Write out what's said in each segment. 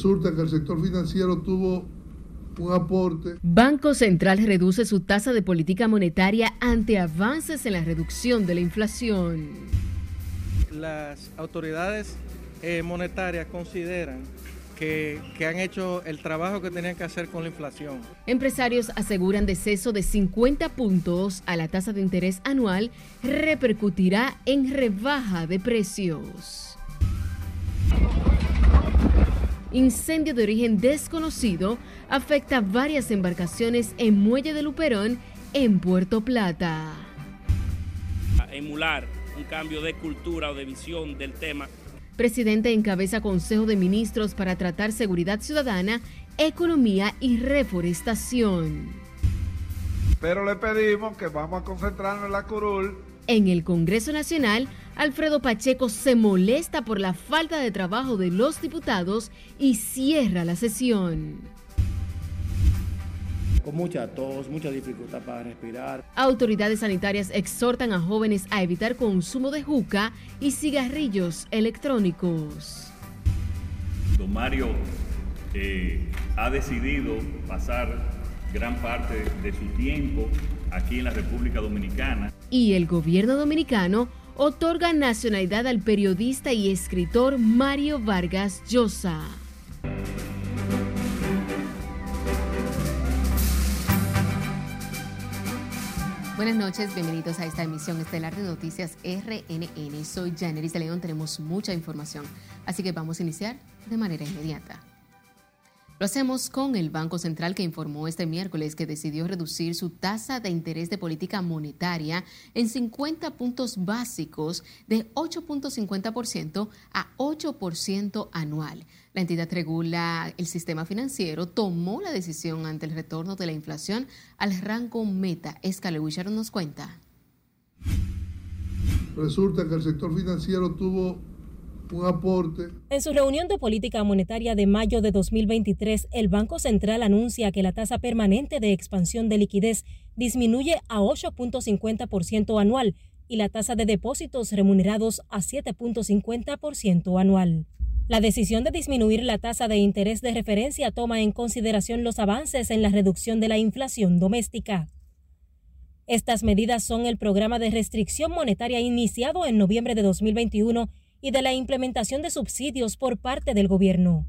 Resulta que el sector financiero tuvo un aporte. Banco Central reduce su tasa de política monetaria ante avances en la reducción de la inflación. Las autoridades eh, monetarias consideran que, que, han hecho el trabajo que tenían que hacer con la inflación. Empresarios aseguran deceso de 50 puntos a la tasa de interés anual repercutirá en rebaja de precios. Incendio de origen desconocido afecta varias embarcaciones en Muelle de Luperón, en Puerto Plata. Emular un cambio de cultura o de visión del tema. Presidente encabeza Consejo de Ministros para tratar seguridad ciudadana, economía y reforestación. Pero le pedimos que vamos a concentrarnos en la curul. En el Congreso Nacional, Alfredo Pacheco se molesta por la falta de trabajo de los diputados y cierra la sesión. Con mucha tos, mucha dificultad para respirar. Autoridades sanitarias exhortan a jóvenes a evitar consumo de juca y cigarrillos electrónicos. Don Mario eh, ha decidido pasar gran parte de su tiempo aquí en la República Dominicana. Y el gobierno dominicano otorga nacionalidad al periodista y escritor Mario Vargas Llosa. Buenas noches, bienvenidos a esta emisión estelar de Noticias RNN. Soy Janeris de León, tenemos mucha información, así que vamos a iniciar de manera inmediata. Lo hacemos con el Banco Central que informó este miércoles que decidió reducir su tasa de interés de política monetaria en 50 puntos básicos de 8.50% a 8% anual. La entidad regula el sistema financiero, tomó la decisión ante el retorno de la inflación al rango meta. Escale nos cuenta. Resulta que el sector financiero tuvo un aporte. En su reunión de política monetaria de mayo de 2023, el Banco Central anuncia que la tasa permanente de expansión de liquidez disminuye a 8.50% anual y la tasa de depósitos remunerados a 7.50% anual. La decisión de disminuir la tasa de interés de referencia toma en consideración los avances en la reducción de la inflación doméstica. Estas medidas son el programa de restricción monetaria iniciado en noviembre de 2021 y de la implementación de subsidios por parte del gobierno.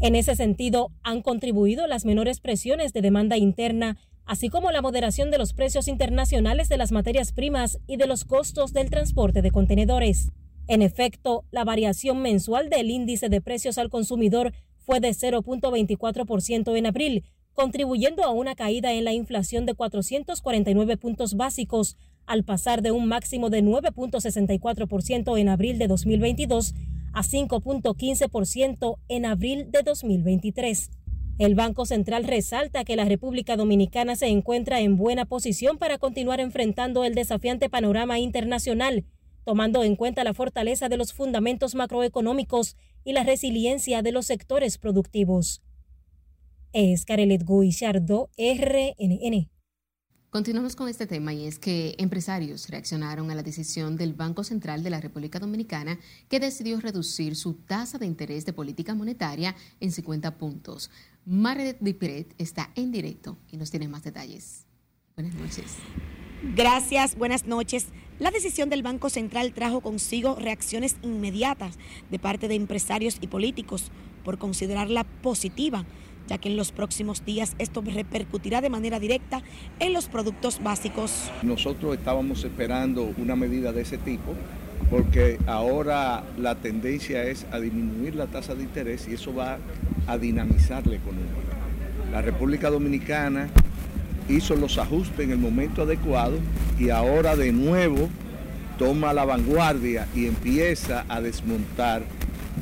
En ese sentido, han contribuido las menores presiones de demanda interna, así como la moderación de los precios internacionales de las materias primas y de los costos del transporte de contenedores. En efecto, la variación mensual del índice de precios al consumidor fue de 0.24% en abril, contribuyendo a una caída en la inflación de 449 puntos básicos al pasar de un máximo de 9.64% en abril de 2022 a 5.15% en abril de 2023. El Banco Central resalta que la República Dominicana se encuentra en buena posición para continuar enfrentando el desafiante panorama internacional, tomando en cuenta la fortaleza de los fundamentos macroeconómicos y la resiliencia de los sectores productivos. Es Carelet RNN. Continuamos con este tema y es que empresarios reaccionaron a la decisión del Banco Central de la República Dominicana que decidió reducir su tasa de interés de política monetaria en 50 puntos. Maret Dipret está en directo y nos tiene más detalles. Buenas noches. Gracias, buenas noches. La decisión del Banco Central trajo consigo reacciones inmediatas de parte de empresarios y políticos por considerarla positiva ya que en los próximos días esto repercutirá de manera directa en los productos básicos. Nosotros estábamos esperando una medida de ese tipo porque ahora la tendencia es a disminuir la tasa de interés y eso va a dinamizar la economía. La República Dominicana hizo los ajustes en el momento adecuado y ahora de nuevo toma la vanguardia y empieza a desmontar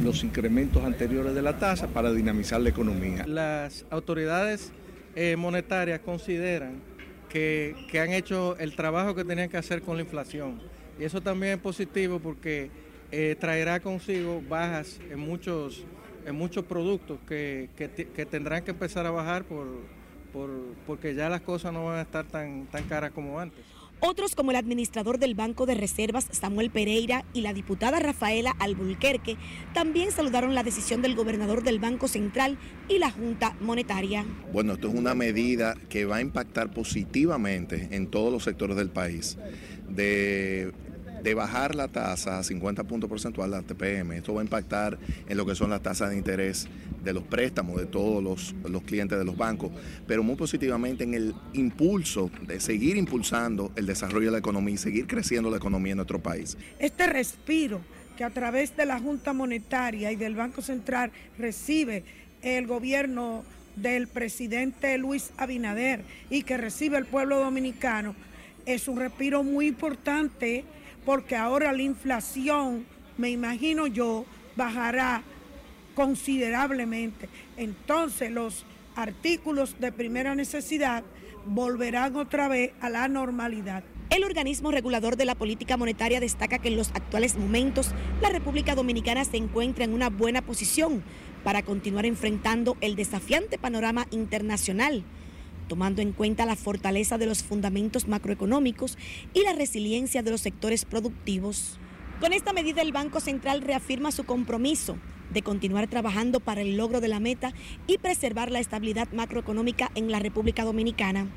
los incrementos anteriores de la tasa para dinamizar la economía. Las autoridades eh, monetarias consideran que, han hecho el trabajo que tenían que hacer con la inflación. Y eso también es positivo porque eh, traerá consigo bajas en muchos, en muchos productos que, tendrán que empezar a bajar por, porque ya las cosas no van a estar tan, tan caras como antes. Otros como el administrador del Banco de Reservas, Samuel Pereira, y la diputada Rafaela Albulquerque, también saludaron la decisión del gobernador del Banco Central y la Junta Monetaria. Bueno, esto es una medida que va a impactar positivamente en todos los sectores del país. De de bajar la tasa a 50 puntos porcentuales, la TPM. Esto va a impactar en lo que son las tasas de interés de los préstamos de todos los, los, clientes de los bancos, pero muy positivamente en el impulso de seguir impulsando el desarrollo de la economía y seguir creciendo la economía en nuestro país. Este respiro que a través de la Junta Monetaria y del Banco Central recibe el gobierno del presidente Luis Abinader y que recibe el pueblo dominicano, es un respiro muy importante porque ahora la inflación, me imagino yo, bajará considerablemente. Entonces los artículos de primera necesidad volverán otra vez a la normalidad. El organismo regulador de la política monetaria destaca que en los actuales momentos la República Dominicana se encuentra en una buena posición para continuar enfrentando el desafiante panorama internacional tomando en cuenta la fortaleza de los fundamentos macroeconómicos y la resiliencia de los sectores productivos. Con esta medida el Banco Central reafirma su compromiso de continuar trabajando para el logro de la meta y preservar la estabilidad macroeconómica en la República Dominicana.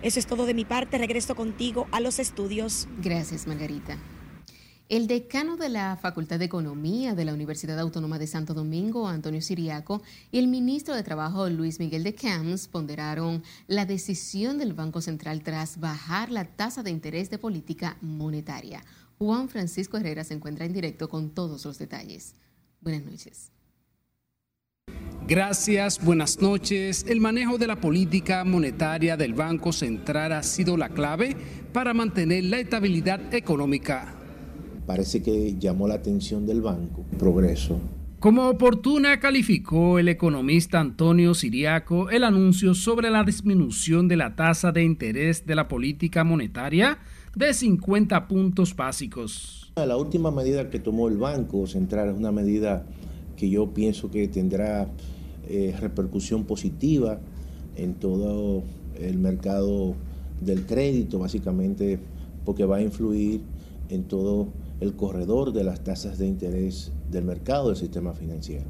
Eso es todo de mi parte. Regreso contigo a los estudios. Gracias, Margarita. El decano de la Facultad de Economía de la Universidad Autónoma de Santo Domingo, Antonio Siriaco, y el ministro de Trabajo, Luis Miguel de Camps, ponderaron la decisión del Banco Central tras bajar la tasa de interés de política monetaria. Juan Francisco Herrera se encuentra en directo con todos los detalles. Buenas noches. Gracias, buenas noches. El manejo de la política monetaria del Banco Central ha sido la clave para mantener la estabilidad económica parece que llamó la atención del banco. Progreso. Como oportuna calificó el economista Antonio Siriaco el anuncio sobre la disminución de la tasa de interés de la política monetaria de 50 puntos básicos. La última medida que tomó el Banco Central es una medida que yo pienso que tendrá eh, repercusión positiva en todo el mercado del crédito, básicamente porque va a influir en todo el corredor de las tasas de interés del mercado del sistema financiero.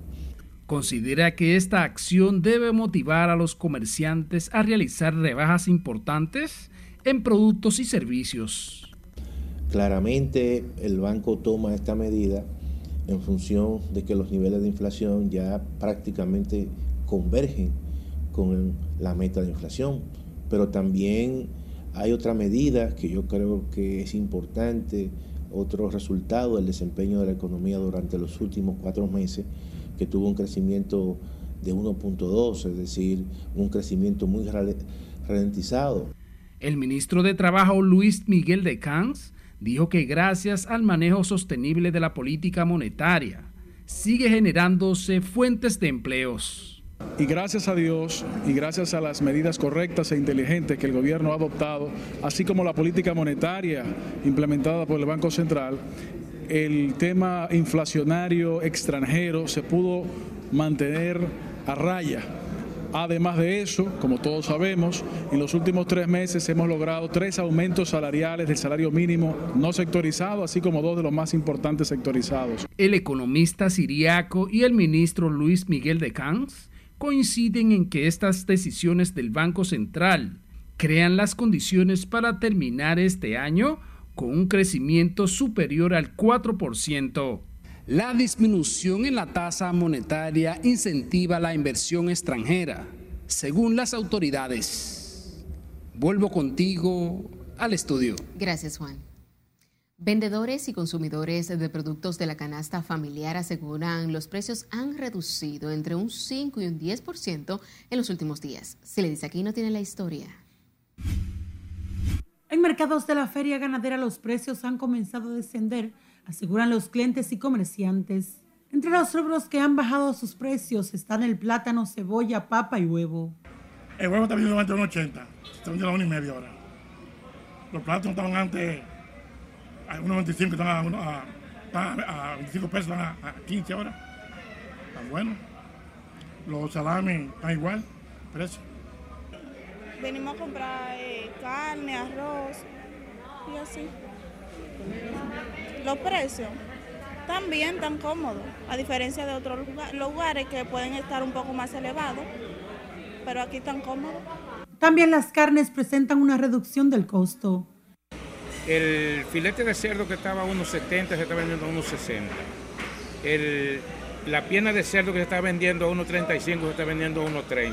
Considera que esta acción debe motivar a los comerciantes a realizar rebajas importantes en productos y servicios. Claramente el banco toma esta medida en función de que los niveles de inflación ya prácticamente convergen con la meta de inflación, pero también hay otra medida que yo creo que es importante otro resultado del desempeño de la economía durante los últimos cuatro meses, que tuvo un crecimiento de 1.2, es decir, un crecimiento muy ralentizado. El ministro de Trabajo Luis Miguel de Cans dijo que gracias al manejo sostenible de la política monetaria, sigue generándose fuentes de empleos. Y gracias a Dios y gracias a las medidas correctas e inteligentes que el gobierno ha adoptado, así como la política monetaria implementada por el Banco Central, el tema inflacionario extranjero se pudo mantener a raya. Además de eso, como todos sabemos, en los últimos tres meses hemos logrado tres aumentos salariales del salario mínimo no sectorizado, así como dos de los más importantes sectorizados. El economista siriaco y el ministro Luis Miguel de Cans coinciden en que estas decisiones del Banco Central crean las condiciones para terminar este año con un crecimiento superior al 4%. La disminución en la tasa monetaria incentiva la inversión extranjera, según las autoridades. Vuelvo contigo al estudio. Gracias, Juan. Vendedores y consumidores de productos de la canasta familiar aseguran los precios han reducido entre un 5 y un 10% en los últimos días. Se le dice aquí no tiene la historia. En mercados de la feria ganadera los precios han comenzado a descender, aseguran los clientes y comerciantes. Entre los rubros que han bajado sus precios están el plátano, cebolla, papa y huevo. El huevo está vendiendo a 1.80, está vendiendo a 1 y media ahora. Los plátanos estaban antes a 1.25 están a, a, a, 25 pesos, están a, 15 ahora. Están buenos. Los salames están igual, precio. Venimos a comprar eh, carne, arroz y así. Los precios también tan cómodos, a diferencia de otros lugares que pueden estar un poco más elevados, pero aquí tan cómodos. También las carnes presentan una reducción del costo. El filete de cerdo que estaba a 1.70 se está vendiendo a 1.60. El, la pierna de cerdo que se está vendiendo a 1.35 se está vendiendo a 1.30.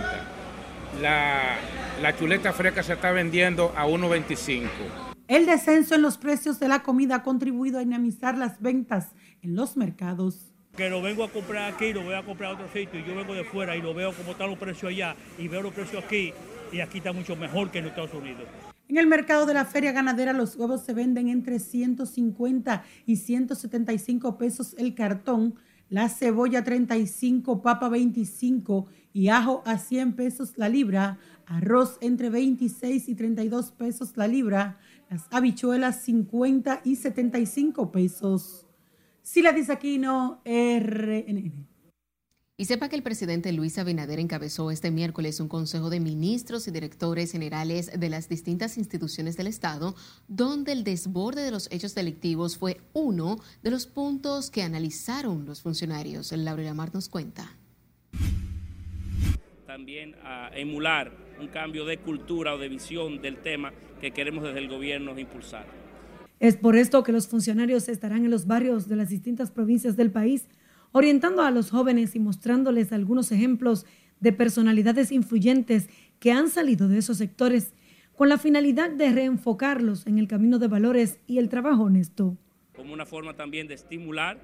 La, la chuleta fresca se está vendiendo a 1.25. El descenso en los precios de la comida ha contribuido a dinamizar las ventas en los mercados. Que lo vengo a comprar aquí, lo voy a comprar a otro sitio, y yo vengo de fuera y lo veo como están los precios allá, y veo los precios aquí, y aquí está mucho mejor que en Estados Unidos. En el mercado de la feria ganadera los huevos se venden entre 150 y 175 pesos el cartón, la cebolla 35, papa 25 y ajo a 100 pesos la libra, arroz entre 26 y 32 pesos la libra, las habichuelas 50 y 75 pesos. Sila Disaquino, RNN. Y sepa que el presidente Luis Abinader encabezó este miércoles un consejo de ministros y directores generales de las distintas instituciones del Estado, donde el desborde de los hechos delictivos fue uno de los puntos que analizaron los funcionarios. Laura Mar nos cuenta. También a emular un cambio de cultura o de visión del tema que queremos desde el gobierno impulsar. Es por esto que los funcionarios estarán en los barrios de las distintas provincias del país, orientando a los jóvenes y mostrándoles algunos ejemplos de personalidades influyentes que han salido de esos sectores con la finalidad de reenfocarlos en el camino de valores y el trabajo honesto. Como una forma también de estimular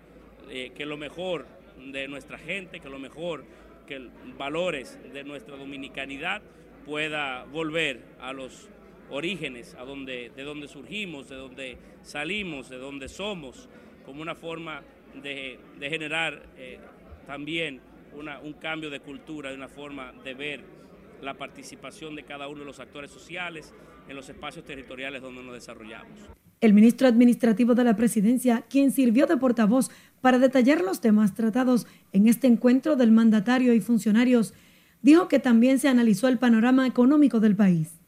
eh, que lo mejor de nuestra gente, que lo mejor, que valores de nuestra dominicanidad pueda volver a los orígenes, a donde, de donde surgimos, de donde salimos, de donde somos, como una forma de, generar eh, también un cambio de cultura, de una forma de ver la participación de cada uno de los actores sociales en los espacios territoriales donde nos desarrollamos. El ministro administrativo de la presidencia, quien sirvió de portavoz para detallar los temas tratados en este encuentro del mandatario y funcionarios, dijo que también se analizó el panorama económico del país.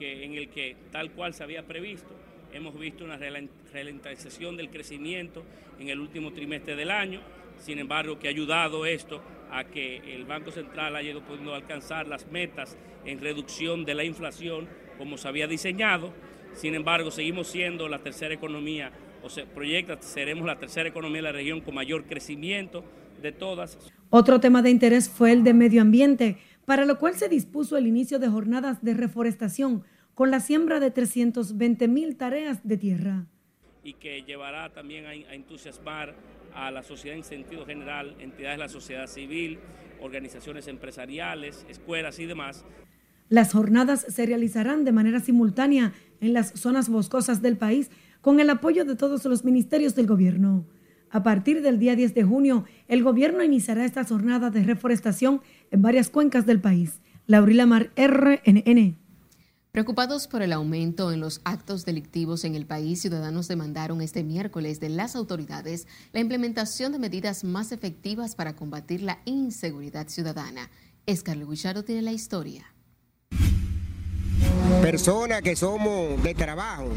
En el que, tal cual se había previsto, hemos visto una ralentización del crecimiento en el último trimestre del año, sin embargo que ha ayudado esto a que el Banco Central haya ido pudiendo alcanzar las metas en reducción de la inflación como se había diseñado, sin embargo seguimos siendo la tercera economía, o se proyecta, seremos la tercera economía de la región con mayor crecimiento de todas. Otro tema de interés fue el de medio ambiente, para lo cual se dispuso el inicio de jornadas de reforestación con la siembra de 320 mil tareas de tierra. Y que llevará también a, entusiasmar a la sociedad en sentido general, entidades de la sociedad civil, organizaciones empresariales, escuelas y demás. Las jornadas se realizarán de manera simultánea en las zonas boscosas del país con el apoyo de todos los ministerios del gobierno. A partir del día 10 de junio, el gobierno iniciará esta jornada de reforestación en varias cuencas del país. Laurila Mar, RNN. Preocupados por el aumento en los actos delictivos en el país, ciudadanos demandaron este miércoles de las autoridades la implementación de medidas más efectivas para combatir la inseguridad ciudadana. Escarlo Guichardo tiene la historia. Personas que somos de trabajo,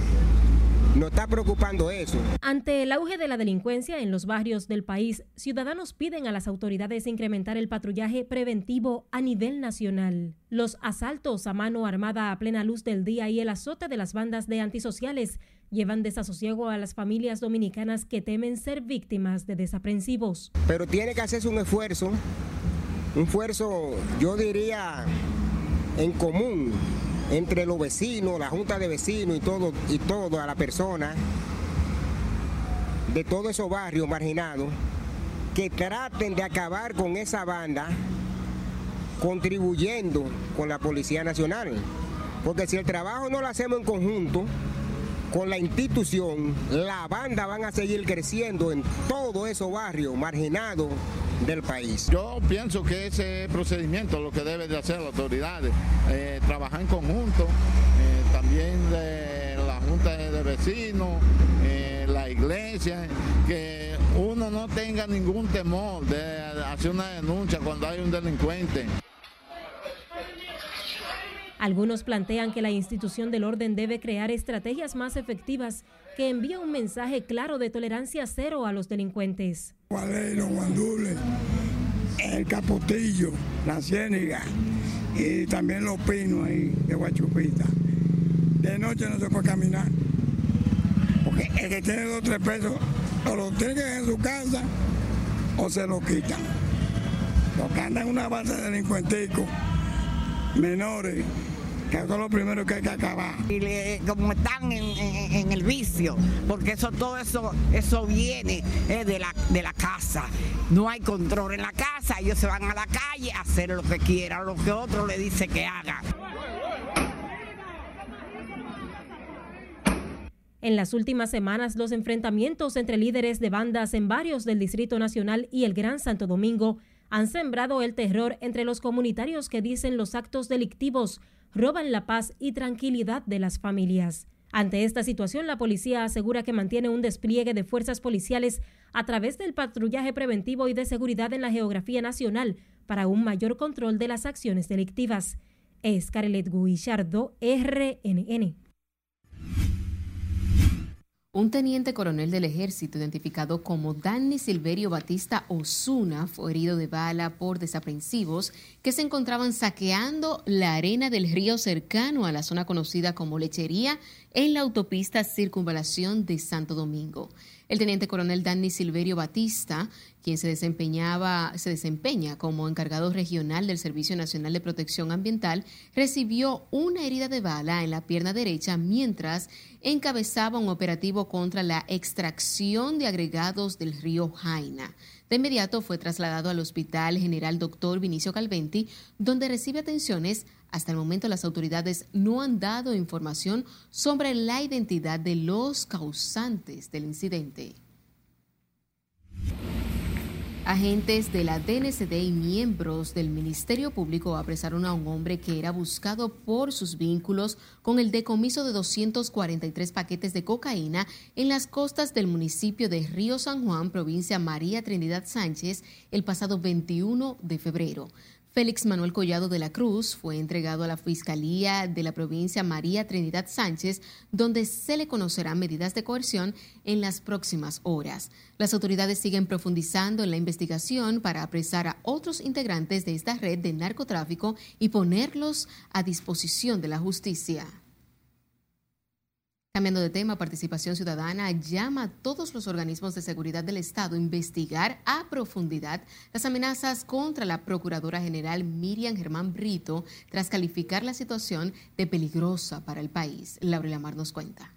no está preocupando eso. Ante el auge de la delincuencia en los barrios del país, ciudadanos piden a las autoridades incrementar el patrullaje preventivo a nivel nacional. Los asaltos a mano armada a plena luz del día y el azote de las bandas de antisociales llevan desasosiego a las familias dominicanas que temen ser víctimas de desaprensivos. Pero tiene que hacerse un esfuerzo, un esfuerzo, yo diría, en común entre los vecinos, la junta de vecinos y todo, y todo a la persona de todos esos barrios marginados que traten de acabar con esa banda contribuyendo con la Policía Nacional. Porque si el trabajo no lo hacemos en conjunto con la institución, la banda van a seguir creciendo en todos esos barrios marginados del país. Yo pienso que ese procedimiento lo que debe de hacer las autoridades, eh, trabajar en conjunto, eh, también de la Junta de Vecinos, eh, la iglesia, que uno no tenga ningún temor de hacer una denuncia cuando hay un delincuente. Algunos plantean que la institución del orden debe crear estrategias más efectivas que envíen un mensaje claro de tolerancia cero a los delincuentes. el Capotillo, la Ciéniga y también los pinos de Guachupita. De noche no se puede caminar, porque el que tiene dos o tres pesos o lo tiene en su casa o se lo quitan. Los que andan una base de delincuenticos menores que eso es lo primero que hay que acabar. Y como están en, el vicio, porque eso todo eso eso viene eh, de, la, de la casa. No hay control en la casa, ellos se van a la calle a hacer lo que quieran, lo que otro le dice que haga. En las últimas semanas, los enfrentamientos entre líderes de bandas en varios del Distrito Nacional y el Gran Santo Domingo han sembrado el terror entre los comunitarios que dicen los actos delictivos roban la paz y tranquilidad de las familias. Ante esta situación, la policía asegura que mantiene un despliegue de fuerzas policiales a través del patrullaje preventivo y de seguridad en la geografía nacional para un mayor control de las acciones delictivas. Es Carelet Guillardo, RNN. Un teniente coronel del ejército identificado como Danny Silverio Batista Osuna fue herido de bala por desaprensivos que se encontraban saqueando la arena del río cercano a la zona conocida como Lechería en la autopista Circunvalación de Santo Domingo. El teniente coronel Danny Silverio Batista, quien se desempeñaba, se desempeña como encargado regional del Servicio Nacional de Protección Ambiental, recibió una herida de bala en la pierna derecha mientras encabezaba un operativo contra la extracción de agregados del río Jaina. De inmediato fue trasladado al Hospital General Dr. Vinicio Calventi, donde recibe atenciones. Hasta el momento las autoridades no han dado información sobre la identidad de los causantes del incidente. Agentes de la DNCD y miembros del Ministerio Público apresaron a un hombre que era buscado por sus vínculos con el decomiso de 243 paquetes de cocaína en las costas del municipio de Río San Juan, provincia María Trinidad Sánchez, el pasado 21 de febrero. Félix Manuel Collado de la Cruz fue entregado a la Fiscalía de la provincia María Trinidad Sánchez, donde se le conocerán medidas de coerción en las próximas horas. Las autoridades siguen profundizando en la investigación para apresar a otros integrantes de esta red de narcotráfico y ponerlos a disposición de la justicia. Cambiando de tema, Participación Ciudadana llama a todos los organismos de seguridad del Estado a investigar a profundidad las amenazas contra la Procuradora General Miriam Germán Brito tras calificar la situación de peligrosa para el país. Laura Mar nos cuenta.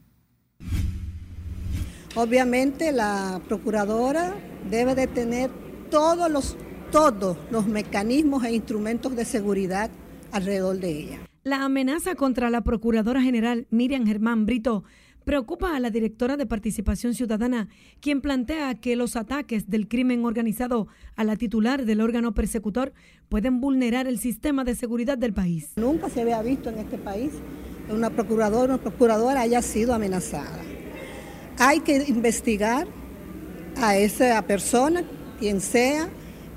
Obviamente la Procuradora debe de tener todos los, todos los mecanismos e instrumentos de seguridad alrededor de ella. La amenaza contra la Procuradora General Miriam Germán Brito preocupa a la directora de Participación Ciudadana, quien plantea que los ataques del crimen organizado a la titular del órgano persecutor pueden vulnerar el sistema de seguridad del país. Nunca se había visto en este país que una procuradora una procuradora haya sido amenazada. Hay que investigar a esa persona, quien sea,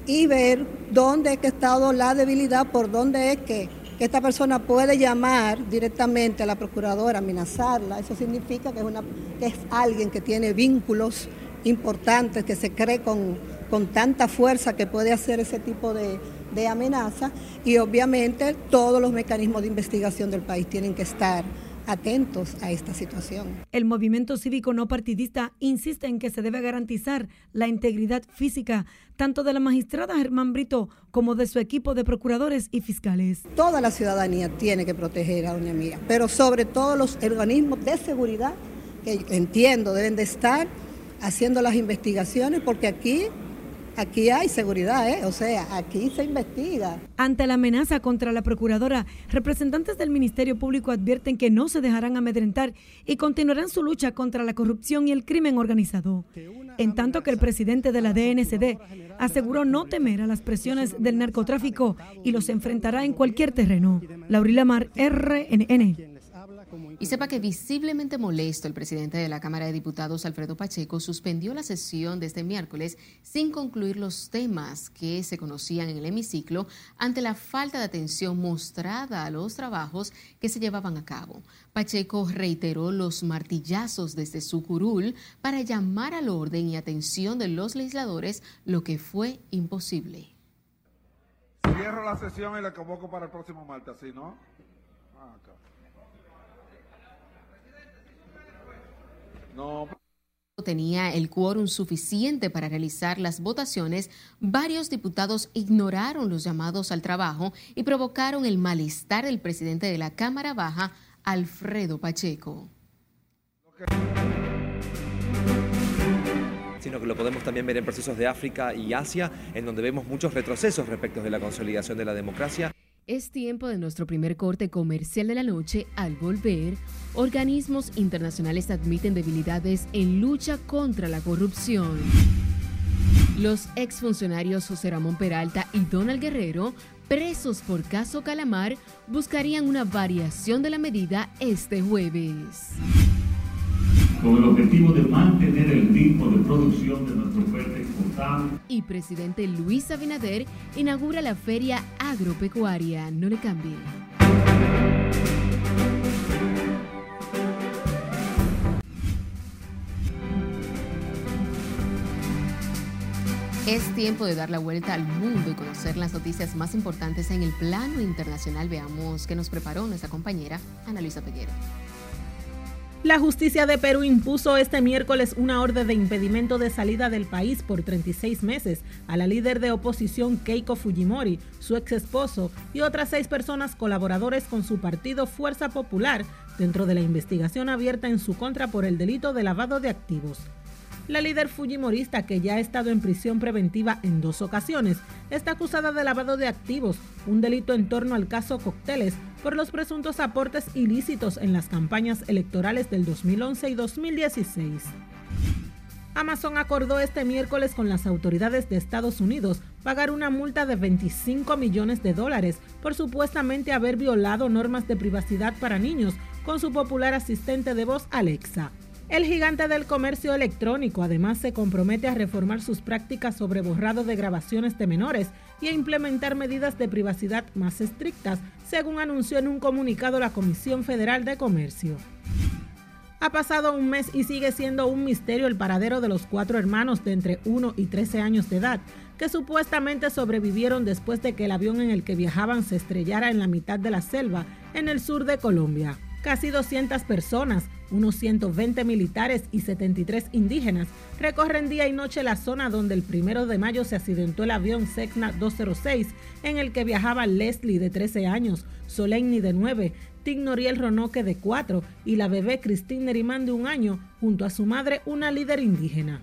y ver dónde es que ha estado la debilidad, por dónde es que que esta persona puede llamar directamente a la procuradora, amenazarla. Eso significa que es, alguien que tiene vínculos importantes, que se cree con, con tanta fuerza que puede hacer ese tipo de, de amenaza. Y obviamente todos los mecanismos de investigación del país tienen que estar atentos a esta situación. El movimiento cívico no partidista insiste en que se debe garantizar la integridad física tanto de la magistrada Germán Brito como de su equipo de procuradores y fiscales. Toda la ciudadanía tiene que proteger a doña Mía, pero sobre todo los organismos de seguridad que entiendo deben de estar haciendo las investigaciones porque aquí Aquí hay seguridad, ¿eh? o sea, aquí se investiga. Ante la amenaza contra la procuradora, representantes del Ministerio Público advierten que no se dejarán amedrentar y continuarán su lucha contra la corrupción y el crimen organizado. En tanto que el presidente de la DNCD aseguró no temer a las presiones del narcotráfico y los enfrentará en cualquier terreno. Laurila Mar, RNN. Y sepa que visiblemente molesto, el presidente de la Cámara de Diputados, Alfredo Pacheco, suspendió la sesión de este miércoles sin concluir los temas que se conocían en el hemiciclo ante la falta de atención mostrada a los trabajos que se llevaban a cabo. Pacheco reiteró los martillazos desde su curul para llamar al orden y atención de los legisladores, lo que fue imposible. Cierro la sesión y la convoco para el próximo martes, ¿sí, no? Ah, no. Tenía el quórum suficiente para realizar las votaciones, varios diputados ignoraron los llamados al trabajo y provocaron el malestar del presidente de la Cámara Baja, Alfredo Pacheco. sino que lo podemos también ver en procesos de África y Asia, en donde vemos muchos retrocesos respecto de la consolidación de la democracia. Es tiempo de nuestro primer corte comercial de la noche. Al volver, organismos internacionales admiten debilidades en lucha contra la corrupción. Los exfuncionarios José Ramón Peralta y Donald Guerrero, presos por caso Calamar, buscarían una variación de la medida este jueves con el objetivo de mantener el ritmo de producción de nuestra oferta exportable. Y presidente Luis Abinader inaugura la feria agropecuaria. No le cambie. Es tiempo de dar la vuelta al mundo y conocer las noticias más importantes en el plano internacional. Veamos qué nos preparó nuestra compañera Ana Luisa Peguero. La justicia de Perú impuso este miércoles una orden de impedimento de salida del país por 36 meses a la líder de oposición Keiko Fujimori, su ex esposo y otras seis personas colaboradores con su partido Fuerza Popular dentro de la investigación abierta en su contra por el delito de lavado de activos. La líder fujimorista, que ya ha estado en prisión preventiva en dos ocasiones, está acusada de lavado de activos, un delito en torno al caso Cocteles, por los presuntos aportes ilícitos en las campañas electorales del 2011 y 2016. Amazon acordó este miércoles con las autoridades de Estados Unidos pagar una multa de 25 millones de dólares por supuestamente haber violado normas de privacidad para niños con su popular asistente de voz Alexa. El gigante del comercio electrónico además se compromete a reformar sus prácticas sobre borrado de grabaciones de menores y a implementar medidas de privacidad más estrictas, según anunció en un comunicado la Comisión Federal de Comercio. Ha pasado un mes y sigue siendo un misterio el paradero de los cuatro hermanos de entre 1 y 13 años de edad, que supuestamente sobrevivieron después de que el avión en el que viajaban se estrellara en la mitad de la selva, en el sur de Colombia. Casi 200 personas, unos 120 militares y 73 indígenas recorren día y noche la zona donde el primero de mayo se accidentó el avión Cessna 206 en el que viajaban Leslie de 13 años, Solenni de 9, Tignoriel Ronoque de 4 y la bebé Christine Nerimán de un año, junto a su madre, una líder indígena.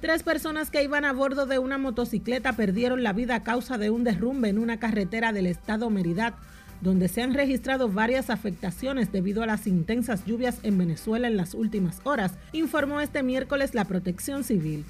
Tres personas que iban a bordo de una motocicleta perdieron la vida a causa de un derrumbe en una carretera del estado Meridad donde se han registrado varias afectaciones debido a las intensas lluvias en Venezuela en las últimas horas, informó este miércoles la Protección Civil.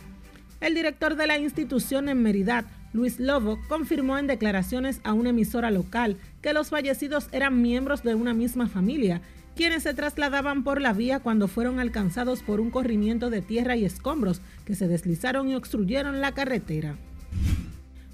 El director de la institución en Meridad, Luis Lobo, confirmó en declaraciones a una emisora local que los fallecidos eran miembros de una misma familia, quienes se trasladaban por la vía cuando fueron alcanzados por un corrimiento de tierra y escombros que se deslizaron y obstruyeron la carretera.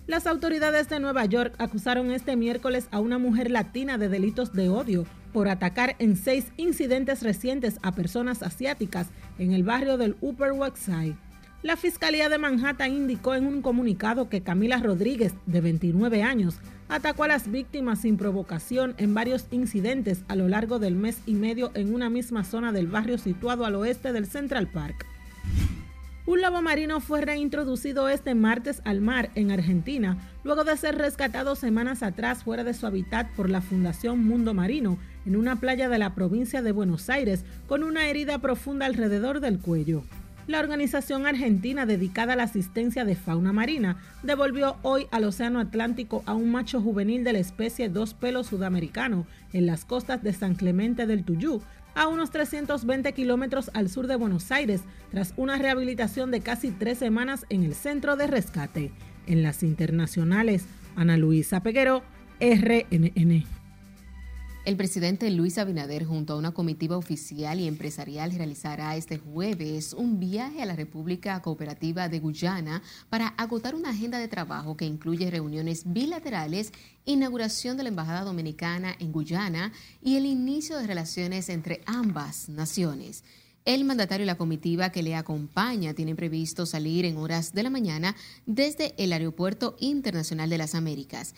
Las autoridades de Nueva York acusaron este miércoles a una mujer latina de delitos de odio por atacar en seis incidentes recientes a personas asiáticas en el barrio del Upper West Side. La Fiscalía de Manhattan indicó en un comunicado que Camila Rodríguez, de 29 años, atacó a las víctimas sin provocación en varios incidentes a lo largo del mes y medio en una misma zona del barrio situado al oeste del Central Park. Un lobo marino fue reintroducido este martes al mar en Argentina, luego de ser rescatado semanas atrás fuera de su hábitat por la Fundación Mundo Marino en una playa de la provincia de Buenos Aires con una herida profunda alrededor del cuello. La organización argentina dedicada a la asistencia de fauna marina devolvió hoy al Océano Atlántico a un macho juvenil de la especie dos pelos sudamericano en las costas de San Clemente del Tuyú, a unos 320 kilómetros al sur de Buenos Aires, tras una rehabilitación de casi tres semanas en el centro de rescate. En las internacionales, Ana Luisa Peguero, RNN. El presidente Luis Abinader junto a una comitiva oficial y empresarial realizará este jueves un viaje a la República Cooperativa de Guyana para agotar una agenda de trabajo que incluye reuniones bilaterales, inauguración de la Embajada Dominicana en Guyana y el inicio de relaciones entre ambas naciones. El mandatario y la comitiva que le acompaña tienen previsto salir en horas de la mañana desde el Aeropuerto Internacional de las Américas.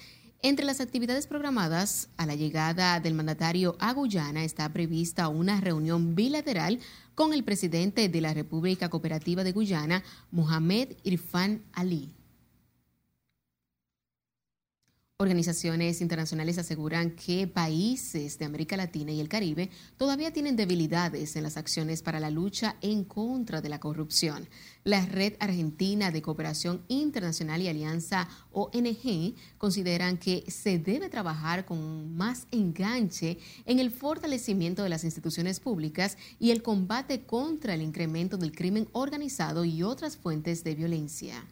Entre las actividades programadas a la llegada del mandatario a Guyana está prevista una reunión bilateral con el presidente de la República Cooperativa de Guyana, Mohamed Irfan Ali. Organizaciones internacionales aseguran que países de América Latina y el Caribe todavía tienen debilidades en las acciones para la lucha en contra de la corrupción. La Red Argentina de Cooperación Internacional y Alianza ONG consideran que se debe trabajar con más enganche en el fortalecimiento de las instituciones públicas y el combate contra el incremento del crimen organizado y otras fuentes de violencia.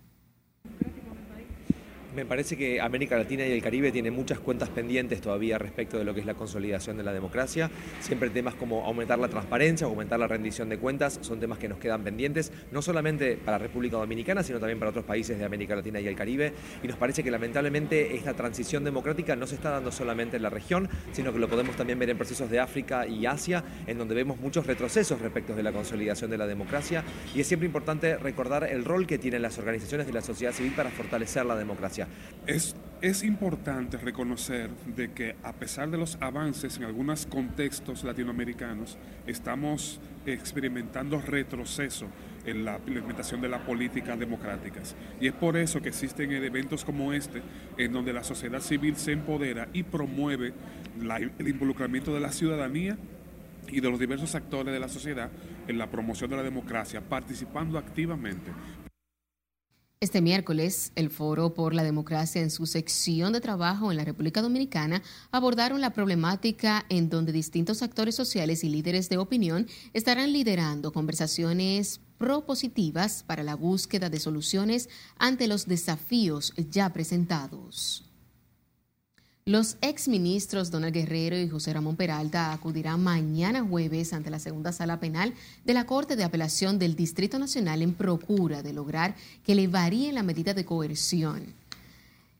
Me parece que América Latina y el Caribe tienen muchas cuentas pendientes todavía respecto de lo que es la consolidación de la democracia. Siempre temas como aumentar la transparencia, aumentar la rendición de cuentas, son temas que nos quedan pendientes, no solamente para República Dominicana, sino también para otros países de América Latina y el Caribe. Y nos parece que lamentablemente esta transición democrática no se está dando solamente en la región, sino que lo podemos también ver en procesos de África y Asia, en donde vemos muchos retrocesos respecto de la consolidación de la democracia. Y es siempre importante recordar el rol que tienen las organizaciones de la sociedad civil para fortalecer la democracia. Es, importante reconocer de que a pesar de los avances en algunos contextos latinoamericanos, estamos experimentando retroceso en la implementación de las políticas democráticas. Y es por eso que existen eventos como este, en donde la sociedad civil se empodera y promueve el involucramiento de la ciudadanía y de los diversos actores de la sociedad en la promoción de la democracia, participando activamente. Este miércoles, el Foro por la Democracia en su sección de trabajo en la República Dominicana abordaron la problemática en donde distintos actores sociales y líderes de opinión estarán liderando conversaciones propositivas para la búsqueda de soluciones ante los desafíos ya presentados. Los exministros Donald Guerrero y José Ramón Peralta acudirán mañana jueves ante la segunda sala penal de la Corte de Apelación del Distrito Nacional en procura de lograr que le varíen la medida de coerción.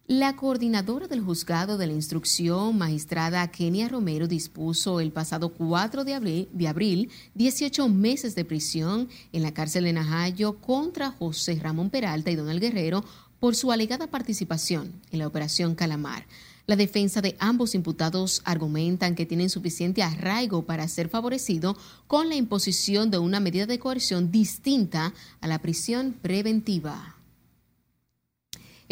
La coordinadora del juzgado de la instrucción, magistrada Kenia Romero, dispuso el pasado 4 de abril, de abril 18 meses de prisión en la cárcel de Najayo contra José Ramón Peralta y Donald Guerrero por su alegada participación en la operación Calamar. La defensa de ambos imputados argumentan que tienen suficiente arraigo para ser favorecido con la imposición de una medida de coerción distinta a la prisión preventiva.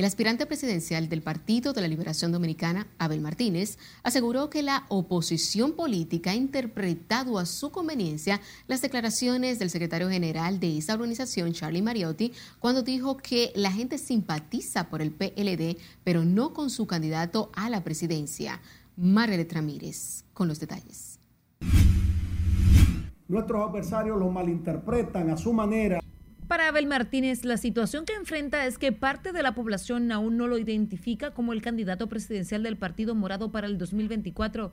El aspirante presidencial del Partido de la Liberación Dominicana, Abel Martínez, aseguró que la oposición política ha interpretado a su conveniencia las declaraciones del secretario general de esa organización, Charlie Mariotti, cuando dijo que la gente simpatiza por el PLD, pero no con su candidato a la presidencia. Margaret Ramírez, con los detalles. Nuestros adversarios lo malinterpretan a su manera. Para Abel Martínez, la situación que enfrenta es que parte de la población aún no lo identifica como el candidato presidencial del Partido Morado para el 2024.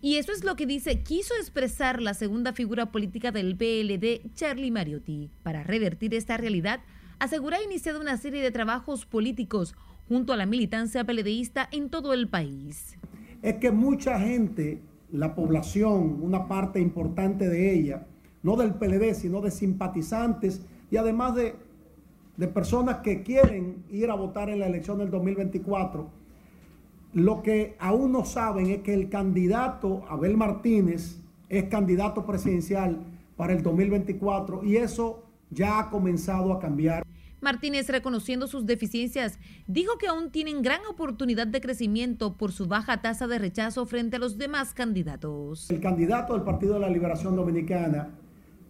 Y eso es lo que dice, quiso expresar la segunda figura política del PLD, Charlie Mariotti. Para revertir esta realidad, asegura ha iniciado una serie de trabajos políticos junto a la militancia PLDista en todo el país. Es que mucha gente, la población, una parte importante de ella, no del PLD, sino de simpatizantes, y además de, de personas que quieren ir a votar en la elección del 2024, lo que aún no saben es que el candidato Abel Martínez es candidato presidencial para el 2024 y eso ya ha comenzado a cambiar. Martínez, reconociendo sus deficiencias, dijo que aún tienen gran oportunidad de crecimiento por su baja tasa de rechazo frente a los demás candidatos. El candidato del Partido de la Liberación Dominicana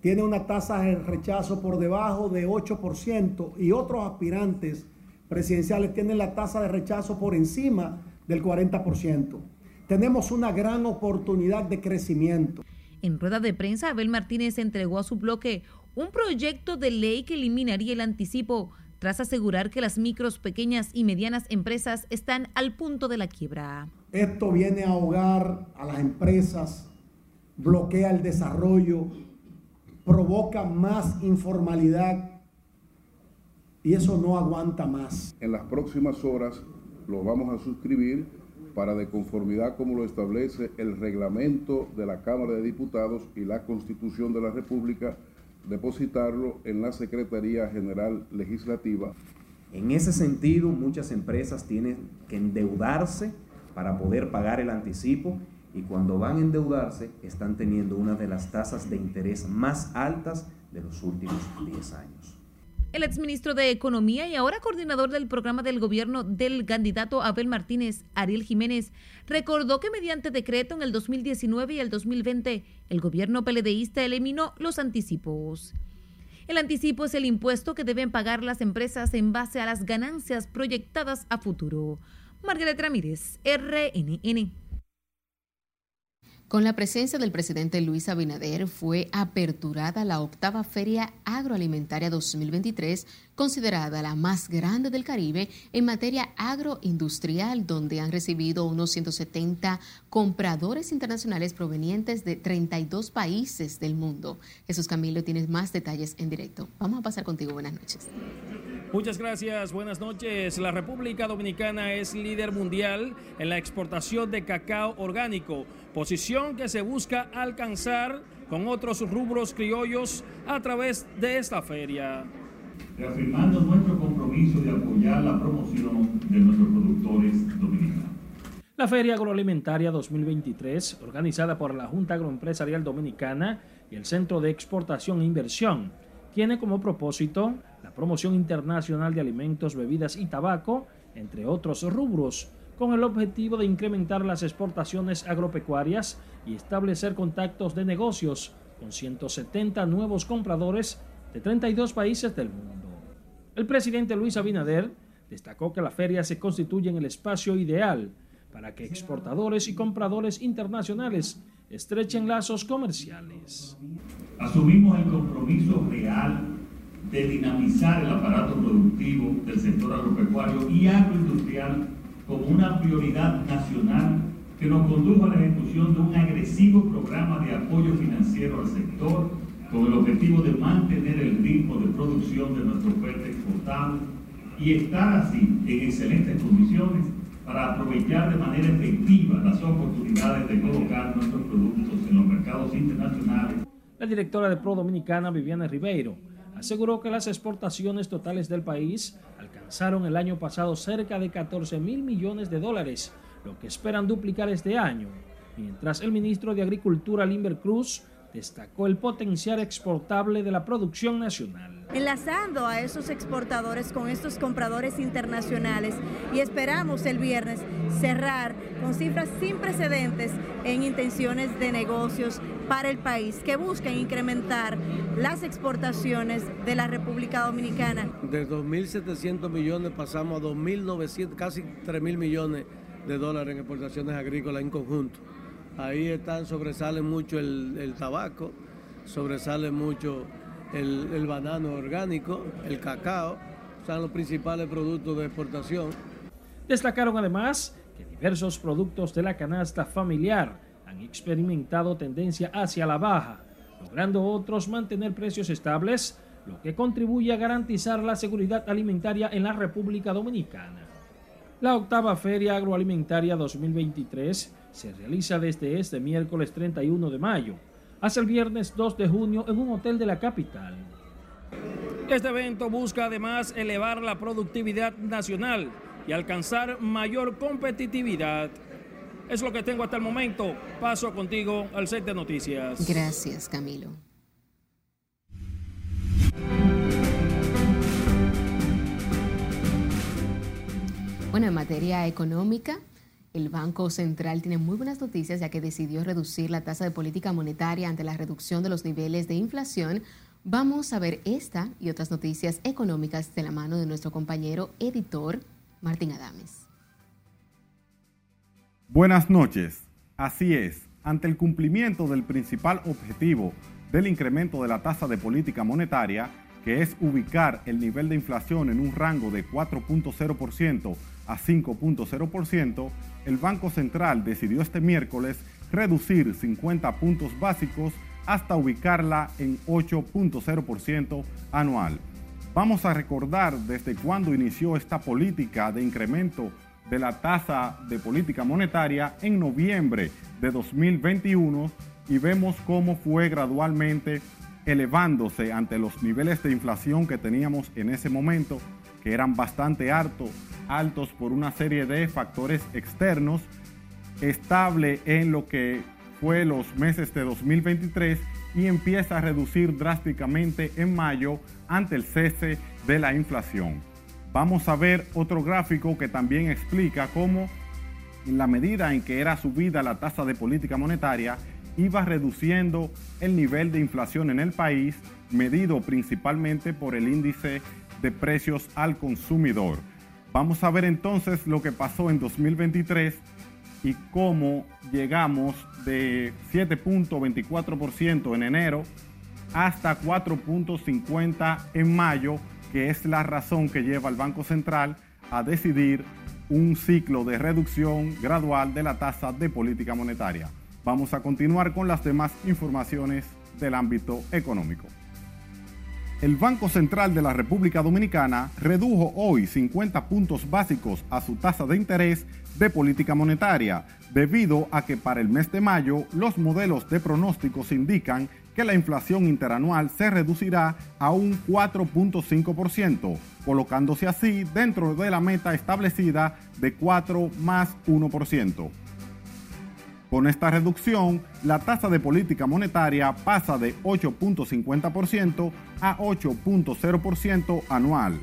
tiene una tasa de rechazo por debajo de 8% y otros aspirantes presidenciales tienen la tasa de rechazo por encima del 40%. Tenemos una gran oportunidad de crecimiento. En rueda de prensa, Abel Martínez entregó a su bloque un proyecto de ley que eliminaría el anticipo tras asegurar que las micros, pequeñas y medianas empresas están al punto de la quiebra. Esto viene a ahogar a las empresas, bloquea el desarrollo, provoca más informalidad y eso no aguanta más. En las próximas horas lo vamos a suscribir para de conformidad como lo establece el reglamento de la Cámara de Diputados y la Constitución de la República, depositarlo en la Secretaría General Legislativa. En ese sentido, muchas empresas tienen que endeudarse para poder pagar el anticipo y cuando van a endeudarse están teniendo una de las tasas de interés más altas de los últimos 10 años. El exministro de Economía y ahora coordinador del programa del gobierno del candidato Abel Martínez, Ariel Jiménez, recordó que mediante decreto en el 2019 y el 2020, el gobierno peledeísta eliminó los anticipos. El anticipo es el impuesto que deben pagar las empresas en base a las ganancias proyectadas a futuro. Margaret Ramírez, RNN. Con la presencia del presidente Luis Abinader fue aperturada la octava Feria Agroalimentaria 2023, considerada la más grande del Caribe en materia agroindustrial, donde han recibido unos 170 compradores internacionales provenientes de 32 países del mundo. Jesús Camilo, tienes más detalles en directo. Vamos a pasar contigo. Buenas noches. Muchas gracias, buenas noches. La República Dominicana es líder mundial en la exportación de cacao orgánico, posición que se busca alcanzar con otros rubros criollos a través de esta feria. Reafirmando nuestro compromiso de apoyar la promoción de nuestros productores dominicanos. La Feria Agroalimentaria 2023, organizada por la Junta Agroempresarial Dominicana y el Centro de Exportación e Inversión, tiene como propósito la promoción internacional de alimentos, bebidas y tabaco, entre otros rubros, con el objetivo de incrementar las exportaciones agropecuarias y establecer contactos de negocios con 170 nuevos compradores de 32 países del mundo. El presidente Luis Abinader destacó que la feria se constituye en el espacio ideal para que exportadores y compradores internacionales estrechen lazos comerciales. Asumimos el compromiso real de dinamizar el aparato productivo del sector agropecuario y agroindustrial como una prioridad nacional que nos condujo a la ejecución de un agresivo programa de apoyo financiero al sector con el objetivo de mantener el ritmo de producción de nuestro oferta exportable y estar así en excelentes condiciones para aprovechar de manera efectiva las oportunidades de colocar nuestros productos en los mercados internacionales. La directora de Pro Dominicana, Viviana Ribeiro, aseguró que las exportaciones totales del país alcanzaron el año pasado cerca de 14 mil millones de dólares, lo que esperan duplicar este año, mientras el ministro de Agricultura, Limber Cruz, destacó el potencial exportable de la producción nacional. Enlazando a esos exportadores con estos compradores internacionales y esperamos el viernes cerrar con cifras sin precedentes en intenciones de negocios para el país que buscan incrementar las exportaciones de la República Dominicana. De 2.700 millones pasamos a 2.900, casi 3.000 millones de dólares en exportaciones agrícolas en conjunto. Ahí están, sobresale mucho el, el tabaco, sobresale mucho el, el, banano orgánico, el cacao, son los principales productos de exportación. Destacaron además que diversos productos de la canasta familiar han experimentado tendencia hacia la baja, logrando otros mantener precios estables, lo que contribuye a garantizar la seguridad alimentaria en la República Dominicana. La octava Feria Agroalimentaria 2023 se realiza desde este miércoles 31 de mayo hasta el viernes 2 de junio en un hotel de la capital. Este evento busca además elevar la productividad nacional y alcanzar mayor competitividad. Es lo que tengo hasta el momento. Paso contigo al set de noticias. Gracias, Camilo. Bueno, en materia económica, el Banco Central tiene muy buenas noticias ya que decidió reducir la tasa de política monetaria ante la reducción de los niveles de inflación. Vamos a ver esta y otras noticias económicas de la mano de nuestro compañero editor Martín Adames. Buenas noches. Así es, ante el cumplimiento del principal objetivo del incremento de la tasa de política monetaria, que es ubicar el nivel de inflación en un rango de 4.0% a 5.0%, el Banco Central decidió este miércoles reducir 50 puntos básicos hasta ubicarla en 8.0% anual. Vamos a recordar desde cuándo inició esta política de incremento de la tasa de política monetaria en noviembre de 2021 y vemos cómo fue gradualmente elevándose ante los niveles de inflación que teníamos en ese momento, que eran bastante altos, altos por una serie de factores externos, estable en lo que fue los meses de 2023 y empieza a reducir drásticamente en mayo ante el cese de la inflación. Vamos a ver otro gráfico que también explica cómo en la medida en que era subida la tasa de política monetaria, iba reduciendo el nivel de inflación en el país, medido principalmente por el índice de precios al consumidor. Vamos a ver entonces lo que pasó en 2023 y cómo llegamos de 7.24% en enero hasta 4.50 en mayo, que es la razón que lleva al Banco Central a decidir un ciclo de reducción gradual de la tasa de política monetaria. Vamos a continuar con las demás informaciones del ámbito económico. El Banco Central de la República Dominicana redujo hoy 50 puntos básicos a su tasa de interés de política monetaria, debido a que para el mes de mayo los modelos de pronósticos indican que la inflación interanual se reducirá a un 4.5%, colocándose así dentro de la meta establecida de 4 más 1%. Con esta reducción, la tasa de política monetaria pasa de 8.50% a 8.0% anual.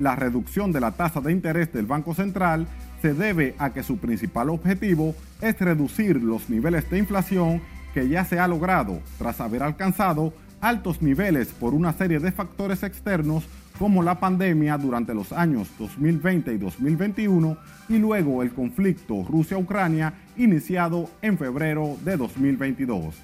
La reducción de la tasa de interés del Banco Central se debe a que su principal objetivo es reducir los niveles de inflación que ya se ha logrado tras haber alcanzado altos niveles por una serie de factores externos como la pandemia durante los años 2020 y 2021 y luego el conflicto Rusia-Ucrania iniciado en febrero de 2022.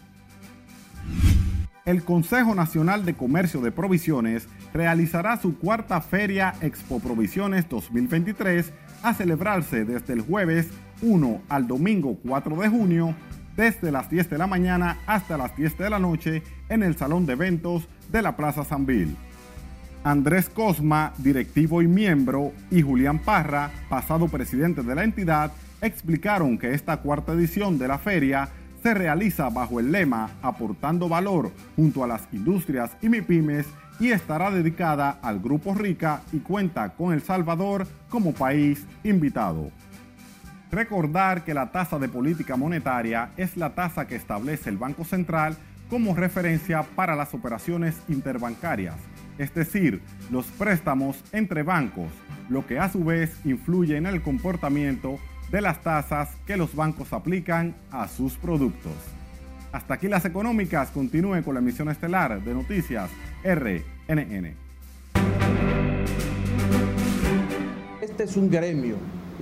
El Consejo Nacional de Comercio de Provisiones realizará su cuarta feria Expo Provisiones 2023 a celebrarse desde el jueves 1 al domingo 4 de junio desde las 10 de la mañana hasta las 10 de la noche en el Salón de Eventos de la Plaza San Bill. Andrés Cosma, directivo y miembro, y Julián Parra, pasado presidente de la entidad, explicaron que esta cuarta edición de la feria se realiza bajo el lema Aportando Valor junto a las industrias y MIPIMES y estará dedicada al Grupo Rica y cuenta con El Salvador como país invitado. Recordar que la tasa de política monetaria es la tasa que establece el Banco Central como referencia para las operaciones interbancarias, es decir, los préstamos entre bancos, lo que a su vez influye en el comportamiento de las tasas que los bancos aplican a sus productos. Hasta aquí las económicas, continúe con la emisión estelar de noticias RNN. Este es un gremio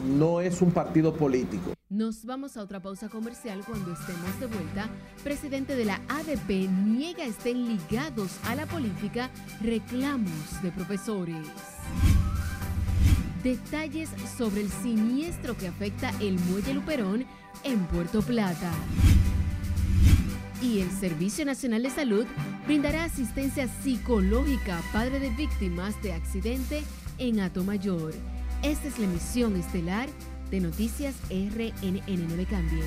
no es un partido político. Nos vamos a otra pausa comercial cuando estemos de vuelta. Presidente de la ADP niega estén ligados a la política reclamos de profesores. Detalles sobre el siniestro que afecta el muelle Luperón en Puerto Plata. Y el Servicio Nacional de Salud brindará asistencia psicológica a padre de víctimas de accidente en Mayor. Esta es la emisión estelar de Noticias RNN. No le.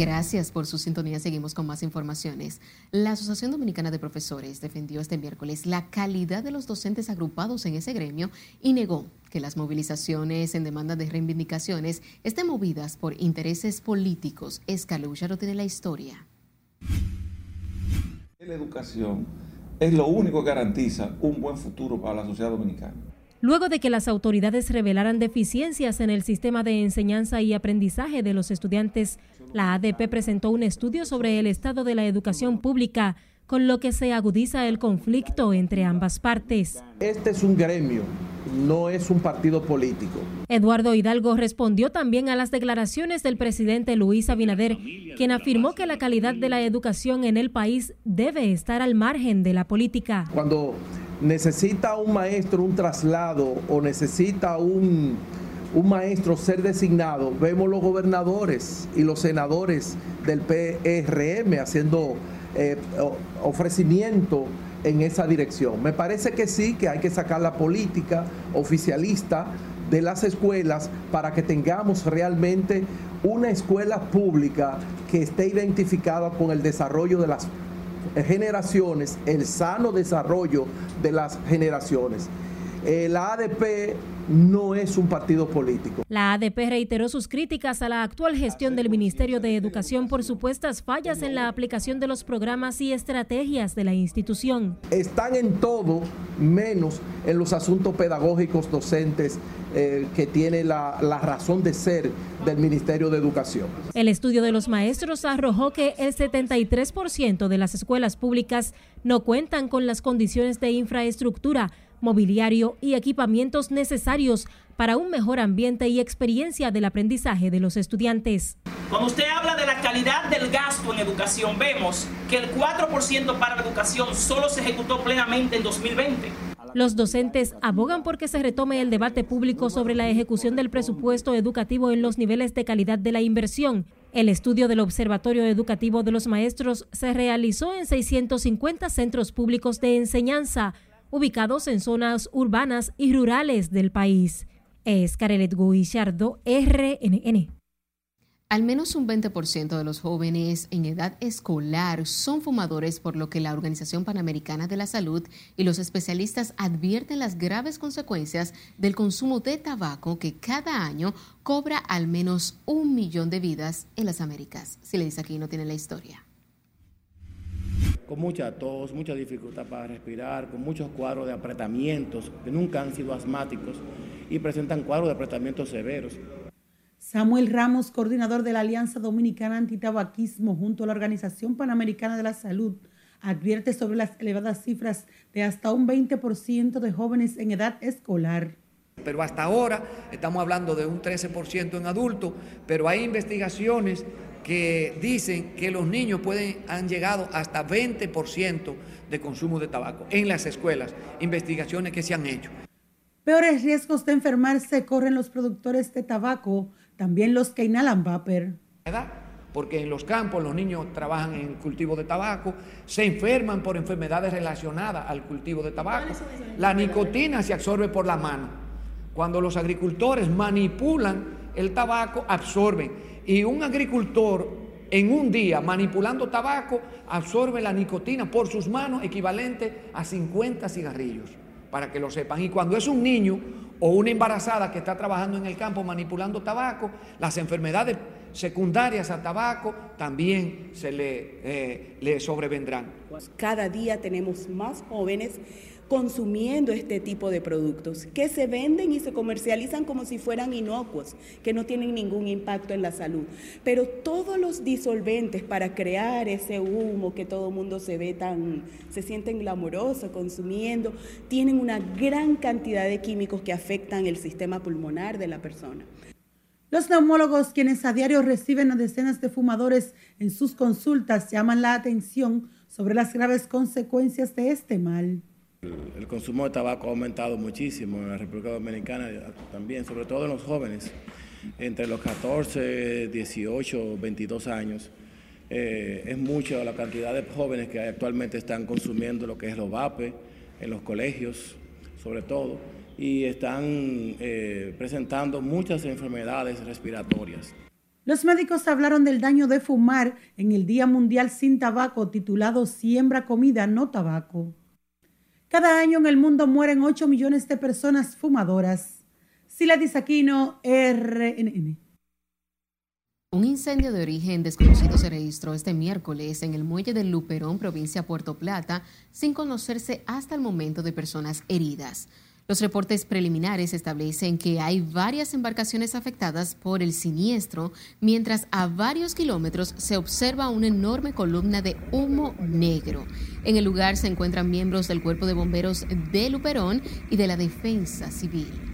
Gracias por su sintonía. Seguimos con más informaciones. La Asociación Dominicana de Profesores defendió este miércoles la calidad de los docentes agrupados en ese gremio y negó que las movilizaciones en demanda de reivindicaciones estén movidas por intereses políticos. no tiene la historia. La educación es lo único que garantiza un buen futuro para la sociedad dominicana. Luego de que las autoridades revelaran deficiencias en el sistema de enseñanza y aprendizaje de los estudiantes, la ADP presentó un estudio sobre el estado de la educación pública, con lo que se agudiza el conflicto entre ambas partes. Este es un gremio, no es un partido político. Eduardo Hidalgo respondió también a las declaraciones del presidente Luis Abinader, quien afirmó que la calidad de la educación en el país debe estar al margen de la política. Cuando necesita un maestro un traslado o necesita un, un maestro ser designado, vemos los gobernadores y los senadores del PRM haciendo eh, ofrecimiento en esa dirección. Me parece que sí, que hay que sacar la política oficialista de las escuelas para que tengamos realmente una escuela pública que esté identificada con el desarrollo de las generaciones, el sano desarrollo de las generaciones. Eh, la ADP no es un partido político. La ADP reiteró sus críticas a la actual gestión del Ministerio de Educación por supuestas fallas en la aplicación de los programas y estrategias de la institución. Están en todo menos en los asuntos pedagógicos docentes eh, que tiene la, la razón de ser del Ministerio de Educación. El estudio de los maestros arrojó que el 73% de las escuelas públicas no cuentan con las condiciones de infraestructura mobiliario y equipamientos necesarios para un mejor ambiente y experiencia del aprendizaje de los estudiantes. Cuando usted habla de la calidad del gasto en educación, vemos que el 4% para la educación solo se ejecutó plenamente en 2020. Los docentes abogan porque se retome el debate público sobre la ejecución del presupuesto educativo en los niveles de calidad de la inversión. El estudio del Observatorio Educativo de los Maestros se realizó en 650 centros públicos de enseñanza ubicados en zonas urbanas y rurales del país. Es Carelet Guillardo, RNN. Al menos un 20% de los jóvenes en edad escolar son fumadores, por lo que la Organización Panamericana de la Salud y los especialistas advierten las graves consecuencias del consumo de tabaco que cada año cobra al menos un millón de vidas en las Américas. Si le dice aquí, no tiene la historia con mucha tos, mucha dificultad para respirar, con muchos cuadros de apretamientos que nunca han sido asmáticos y presentan cuadros de apretamientos severos. Samuel Ramos, coordinador de la Alianza Dominicana Antitabaquismo junto a la Organización Panamericana de la Salud, advierte sobre las elevadas cifras de hasta un 20% de jóvenes en edad escolar. Pero hasta ahora estamos hablando de un 13% en adultos, pero hay investigaciones que dicen que los niños pueden, han llegado hasta 20% de consumo de tabaco en las escuelas, investigaciones que se han hecho. Peores riesgos de enfermarse corren los productores de tabaco, también los que inhalan vapor. Porque en los campos los niños trabajan en cultivo de tabaco, se enferman por enfermedades relacionadas al cultivo de tabaco. La nicotina se absorbe por la mano. Cuando los agricultores manipulan el tabaco, absorben y un agricultor en un día manipulando tabaco absorbe la nicotina por sus manos equivalente a 50 cigarrillos, para que lo sepan. Y cuando es un niño o una embarazada que está trabajando en el campo manipulando tabaco, las enfermedades secundarias a tabaco también se le, eh, le sobrevendrán. Cada día tenemos más jóvenes consumiendo este tipo de productos que se venden y se comercializan como si fueran inocuos, que no tienen ningún impacto en la salud. Pero todos los disolventes para crear ese humo que todo el mundo se ve tan, se sienten glamoroso consumiendo, tienen una gran cantidad de químicos que afectan el sistema pulmonar de la persona. Los neumólogos, quienes a diario reciben a decenas de fumadores en sus consultas, llaman la atención sobre las graves consecuencias de este mal. El, consumo de tabaco ha aumentado muchísimo en la República Dominicana también, sobre todo en los jóvenes, entre los 14, 18, 22 años. Eh, es mucha la cantidad de jóvenes que actualmente están consumiendo lo que es los vape en los colegios, sobre todo, y están eh, presentando muchas enfermedades respiratorias. Los médicos hablaron del daño de fumar en el Día Mundial sin Tabaco titulado Siembra Comida, no Tabaco. Cada año en el mundo mueren 8 millones de personas fumadoras. Sila Disaquino, RNN. Un incendio de origen desconocido se registró este miércoles en el muelle de Luperón, provincia Puerto Plata, sin conocerse hasta el momento de personas heridas. Los reportes preliminares establecen que hay varias embarcaciones afectadas por el siniestro, mientras a varios kilómetros se observa una enorme columna de humo negro. En el lugar se encuentran miembros del Cuerpo de Bomberos de Luperón y de la Defensa Civil.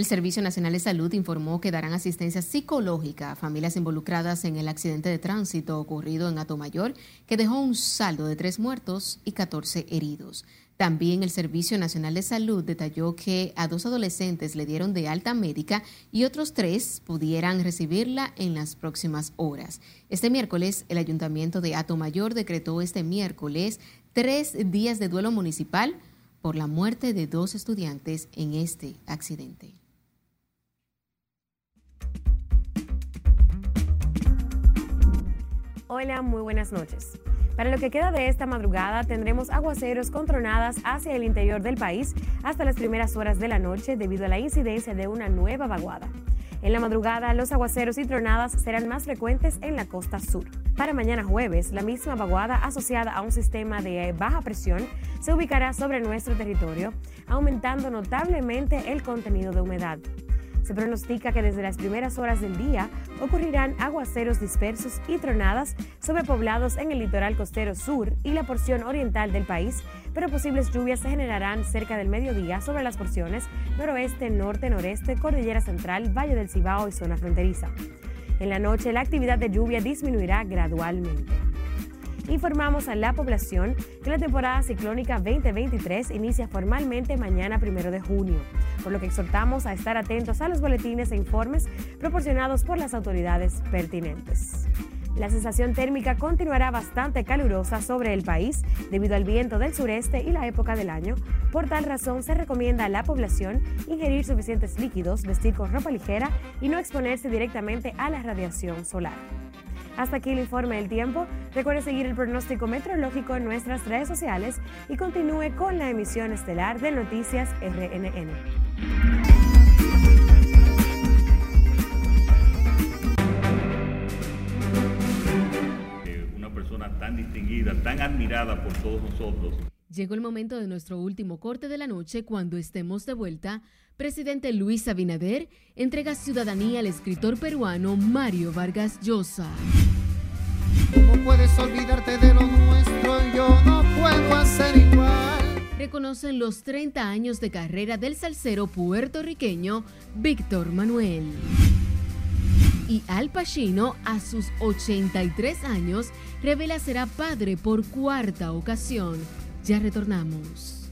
El Servicio Nacional de Salud informó que darán asistencia psicológica a familias involucradas en el accidente de tránsito ocurrido en Atomayor, que dejó un saldo de tres muertos y 14 heridos. También el Servicio Nacional de Salud detalló que a dos adolescentes le dieron de alta médica y otros tres pudieran recibirla en las próximas horas. Este miércoles, el Ayuntamiento de Atomayor decretó este miércoles tres días de duelo municipal por la muerte de dos estudiantes en este accidente. Hola, muy buenas noches. Para lo que queda de esta madrugada tendremos aguaceros con tronadas hacia el interior del país hasta las primeras horas de la noche debido a la incidencia de una nueva vaguada. En la madrugada, los aguaceros y tronadas serán más frecuentes en la costa sur. Para mañana jueves, la misma vaguada asociada a un sistema de baja presión se ubicará sobre nuestro territorio, aumentando notablemente el contenido de humedad. Se pronostica que desde las primeras horas del día ocurrirán aguaceros dispersos y tronadas sobre poblados en el litoral costero sur y la porción oriental del país, pero posibles lluvias se generarán cerca del mediodía sobre las porciones noroeste, norte, noreste, cordillera central, Valle del Cibao y zona fronteriza. En la noche la actividad de lluvia disminuirá gradualmente informamos a la población que la temporada ciclónica 2023 inicia formalmente mañana primero de junio, por lo que exhortamos a estar atentos a los boletines e informes proporcionados por las autoridades pertinentes. La sensación térmica continuará bastante calurosa sobre el país debido al viento del sureste y la época del año. Por tal razón, se recomienda a la población ingerir suficientes líquidos, vestir con ropa ligera y no exponerse directamente a la radiación solar. Hasta aquí el informe del tiempo. Recuerde seguir el pronóstico meteorológico en nuestras redes sociales y continúe con la emisión estelar de Noticias RNN. Una persona tan distinguida, tan admirada por todos nosotros. Llegó el momento de nuestro último corte de la noche cuando estemos de vuelta. Presidente Luis Abinader entrega ciudadanía al escritor peruano Mario Vargas Llosa. ¿Cómo puedes olvidarte de lo nuestro? Yo no puedo hacer igual. Reconocen los 30 años de carrera del salsero puertorriqueño Víctor Manuel. Y Al Pacino, a sus 83 años, revela será padre por cuarta ocasión. Ya retornamos.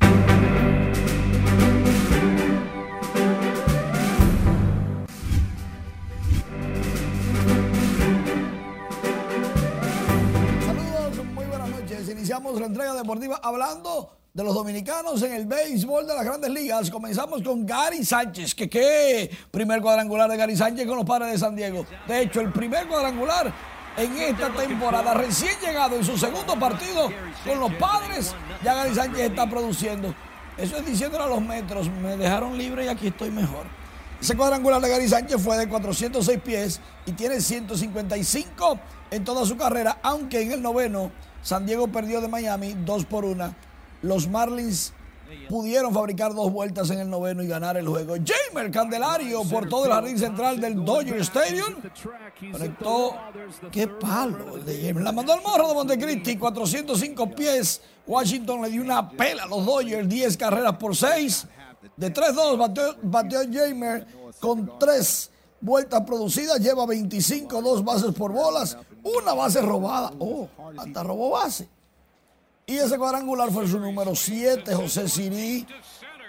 Iniciamos la entrega deportiva hablando de los dominicanos en el béisbol de las grandes ligas. Comenzamos con Gary Sánchez, que qué primer cuadrangular de Gary Sánchez con los padres de San Diego. De hecho, el primer cuadrangular en esta temporada, recién llegado en su segundo partido con los padres, ya Gary Sánchez está produciendo. Eso es diciéndole a los metros, me dejaron libre y aquí estoy mejor. Ese cuadrangular de Gary Sánchez fue de 406 pies y tiene 155 en toda su carrera, aunque en el noveno San Diego perdió de Miami 2 por 1. Los Marlins pudieron fabricar dos vueltas en el noveno y ganar el juego. Jamer Candelario por todo el jardín central del Dodger Stadium conectó. ¡Qué palo el de Jamer! La mandó al morro de Montecristi, 405 pies. Washington le dio una pela a los Dodgers, 10 carreras por 6. De 3-2 bateó, bateó Jamer con 3 vueltas producidas, lleva 25, dos bases por bolas, una base robada. Oh, hasta robó base. Y ese cuadrangular fue su número 7, José Sirí,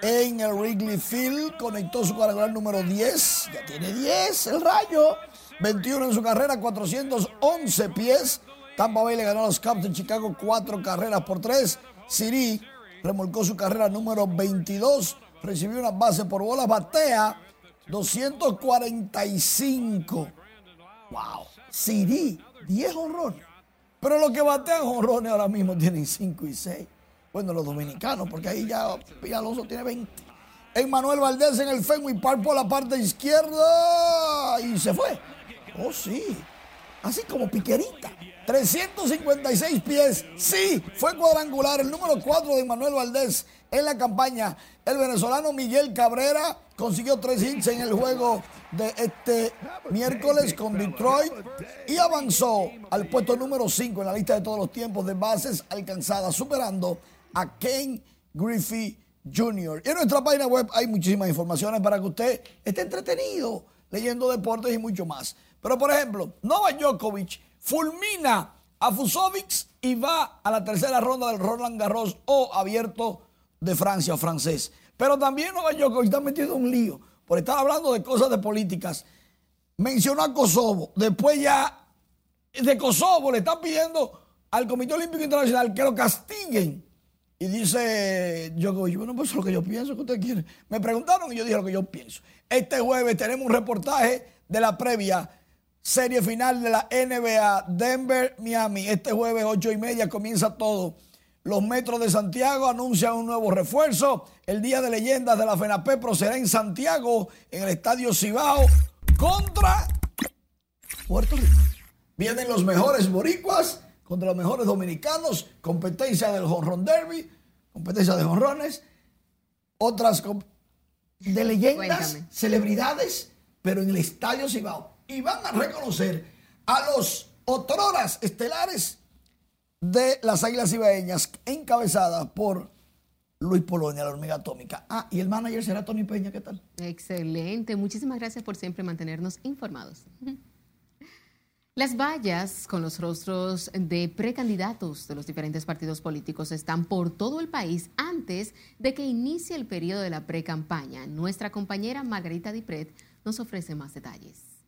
en el Wrigley Field. Conectó su cuadrangular número 10. Ya tiene 10 el rayo. 21 en su carrera, 411 pies. Tampa Bay le ganó a los Cubs de Chicago 4 carreras por 3. Sirí remolcó su carrera número 22. Recibió una base por bola. Batea 245. Wow. Sirí, 10 honrones. Pero los que batean honrones ahora mismo tienen 5 y 6. Bueno, los dominicanos, porque ahí ya Alonso tiene 20. Emmanuel Valdés en el Fenway Park por la parte izquierda y se fue. Oh, sí. así como piquerita. 356 pies. Sí, fue cuadrangular. El número 4 de Manuel Valdés en la campaña. El venezolano Miguel Cabrera consiguió tres hits en el juego de este miércoles con Detroit y avanzó al puesto número 5 en la lista de todos los tiempos de bases alcanzadas, superando a Ken Griffey Jr. Y en nuestra página web hay muchísimas informaciones para que usted esté entretenido leyendo deportes y mucho más. Pero por ejemplo, Novak Djokovic fulmina a Fusovic y va a la tercera ronda del Roland Garros o abierto de Francia francés. Pero también Nueva York está metido en un lío por estar hablando de cosas de políticas. Mencionó a Kosovo. Después ya de Kosovo le están pidiendo al Comité Olímpico Internacional que lo castiguen. Y dice Djokovic, bueno, pues es lo que yo pienso que usted quiere. Me preguntaron y yo dije lo que yo pienso. Este jueves tenemos un reportaje de la previa serie final de la NBA Denver-Miami. Este jueves, ocho y media, comienza todo. Los Metros de Santiago anuncian un nuevo refuerzo. El Día de Leyendas de la FENAPE será en Santiago, en el Estadio Cibao, contra Puerto Rico. Vienen los mejores boricuas contra los mejores dominicanos. Competencia del Honron Derby, competencia de honrones. Otras de leyendas, celebridades, pero en el Estadio Cibao. Y van a reconocer a los otroras estelares de las Águilas Ibaeñas, encabezada por Luis Polonia, la hormiga atómica. Ah, y el manager será Tony Peña, ¿qué tal? Excelente, muchísimas gracias por siempre mantenernos informados. Las vallas con los rostros de precandidatos de los diferentes partidos políticos están por todo el país antes de que inicie el periodo de la precampaña. Nuestra compañera Margarita Dipret nos ofrece más detalles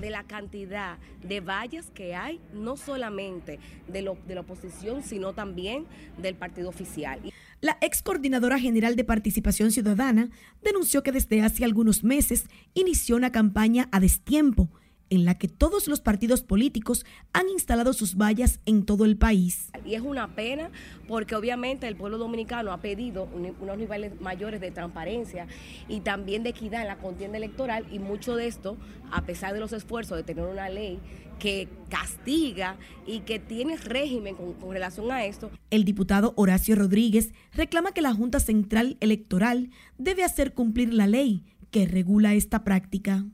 de la cantidad de vallas que hay, no solamente de, lo, de la oposición, sino también del partido oficial. La ex coordinadora general de Participación Ciudadana denunció que desde hace algunos meses inició una campaña a destiempo en la que todos los partidos políticos han instalado sus vallas en todo el país. Y es una pena porque obviamente el pueblo dominicano ha pedido unos niveles mayores de transparencia y también de equidad en la contienda electoral y mucho de esto, a pesar de los esfuerzos de tener una ley que castiga y que tiene régimen con, con relación a esto. El diputado Horacio Rodríguez reclama que la Junta Central Electoral debe hacer cumplir la ley que regula esta práctica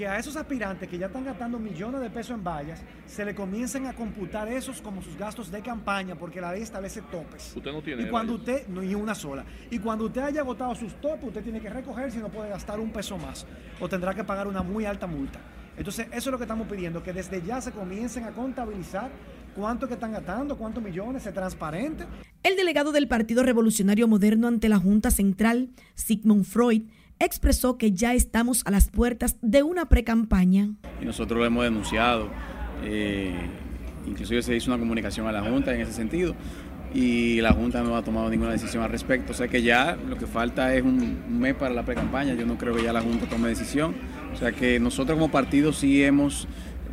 que a esos aspirantes que ya están gastando millones de pesos en vallas, se le comiencen a computar esos como sus gastos de campaña, porque la ley establece topes. Usted no tiene. Y cuando usted, no hay una sola. Y cuando usted haya agotado sus topes, usted tiene que recoger si no puede gastar un peso más. O tendrá que pagar una muy alta multa. Entonces, eso es lo que estamos pidiendo, que desde ya se comiencen a contabilizar cuánto que están gastando, cuántos millones, se transparente. El delegado del Partido Revolucionario Moderno ante la Junta Central, Sigmund Freud, expresó que ya estamos a las puertas de una pre-campaña. Y nosotros lo hemos denunciado, eh, inclusive se hizo una comunicación a la Junta en ese sentido y la Junta no ha tomado ninguna decisión al respecto. O sea que ya lo que falta es un, mes para la pre-campaña, yo no creo que ya la Junta tome decisión. O sea que nosotros como partido sí hemos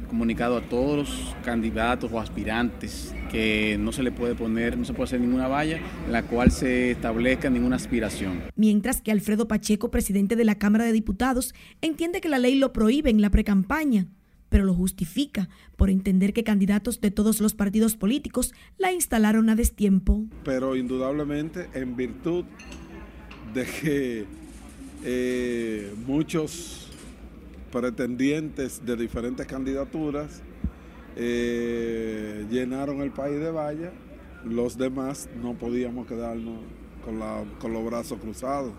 comunicado a todos los candidatos o aspirantes que no se le puede poner, no se puede hacer ninguna valla en la cual se establezca ninguna aspiración. Mientras que Alfredo Pacheco, presidente de la Cámara de Diputados, entiende que la ley lo prohíbe en la precampaña, pero lo justifica por entender que candidatos de todos los partidos políticos la instalaron a destiempo. Pero indudablemente en virtud de que eh, muchos pretendientes de diferentes candidaturas eh, llenaron el país de vallas, los demás no podíamos quedarnos con, con los brazos cruzados,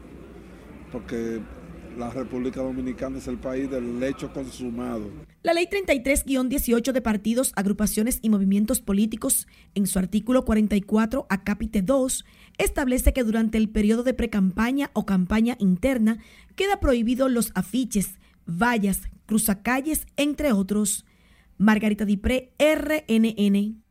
porque la República Dominicana es el país del lecho consumado. La ley 33-18 de partidos, agrupaciones y movimientos políticos, en su artículo 44, acápite 2, establece que durante el periodo de precampaña o campaña interna queda prohibido los afiches, vallas, cruzacalles, entre otros. Margarita Dipré, RNN.